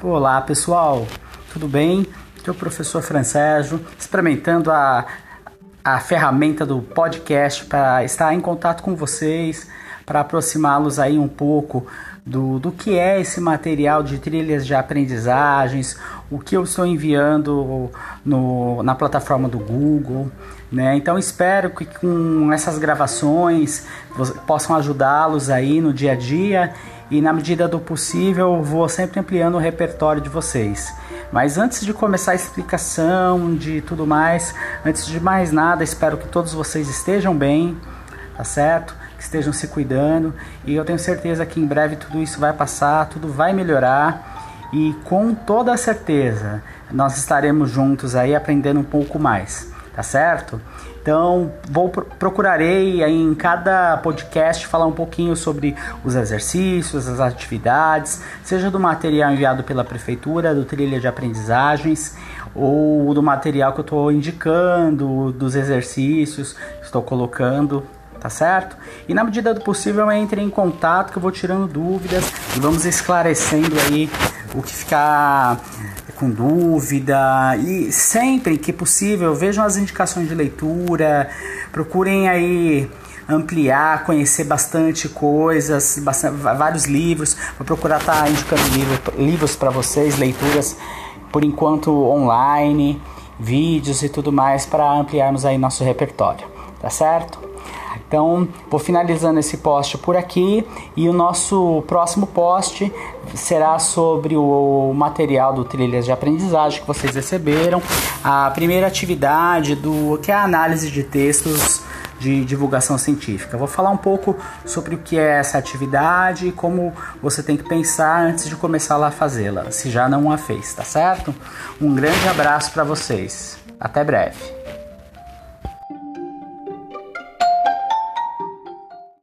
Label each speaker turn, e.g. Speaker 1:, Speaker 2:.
Speaker 1: Olá pessoal, tudo bem? Aqui é o professor Francésio, experimentando a, a ferramenta do podcast para estar em contato com vocês, para aproximá-los aí um pouco do, do que é esse material de trilhas de aprendizagens, o que eu estou enviando no, na plataforma do Google. Né? Então espero que com essas gravações possam ajudá-los aí no dia a dia e na medida do possível vou sempre ampliando o repertório de vocês. Mas antes de começar a explicação de tudo mais, antes de mais nada, espero que todos vocês estejam bem, tá certo? Que estejam se cuidando e eu tenho certeza que em breve tudo isso vai passar, tudo vai melhorar e com toda certeza nós estaremos juntos aí aprendendo um pouco mais, tá certo? Então, vou procurarei em cada podcast falar um pouquinho sobre os exercícios, as atividades, seja do material enviado pela prefeitura, do trilha de aprendizagens, ou do material que eu estou indicando, dos exercícios que estou colocando, tá certo? E na medida do possível entre em contato que eu vou tirando dúvidas e vamos esclarecendo aí o que ficar com dúvida e sempre que possível vejam as indicações de leitura, procurem aí ampliar, conhecer bastante coisas, bastante, vários livros. Vou procurar estar tá indicando livro, livros para vocês, leituras por enquanto online, vídeos e tudo mais para ampliarmos aí nosso repertório, tá certo? Então, vou finalizando esse post por aqui e o nosso próximo post será sobre o material do Trilhas de Aprendizagem que vocês receberam, a primeira atividade do que é a análise de textos de divulgação científica. Vou falar um pouco sobre o que é essa atividade e como você tem que pensar antes de começar a fazê-la, se já não a fez, tá certo? Um grande abraço para vocês. Até breve.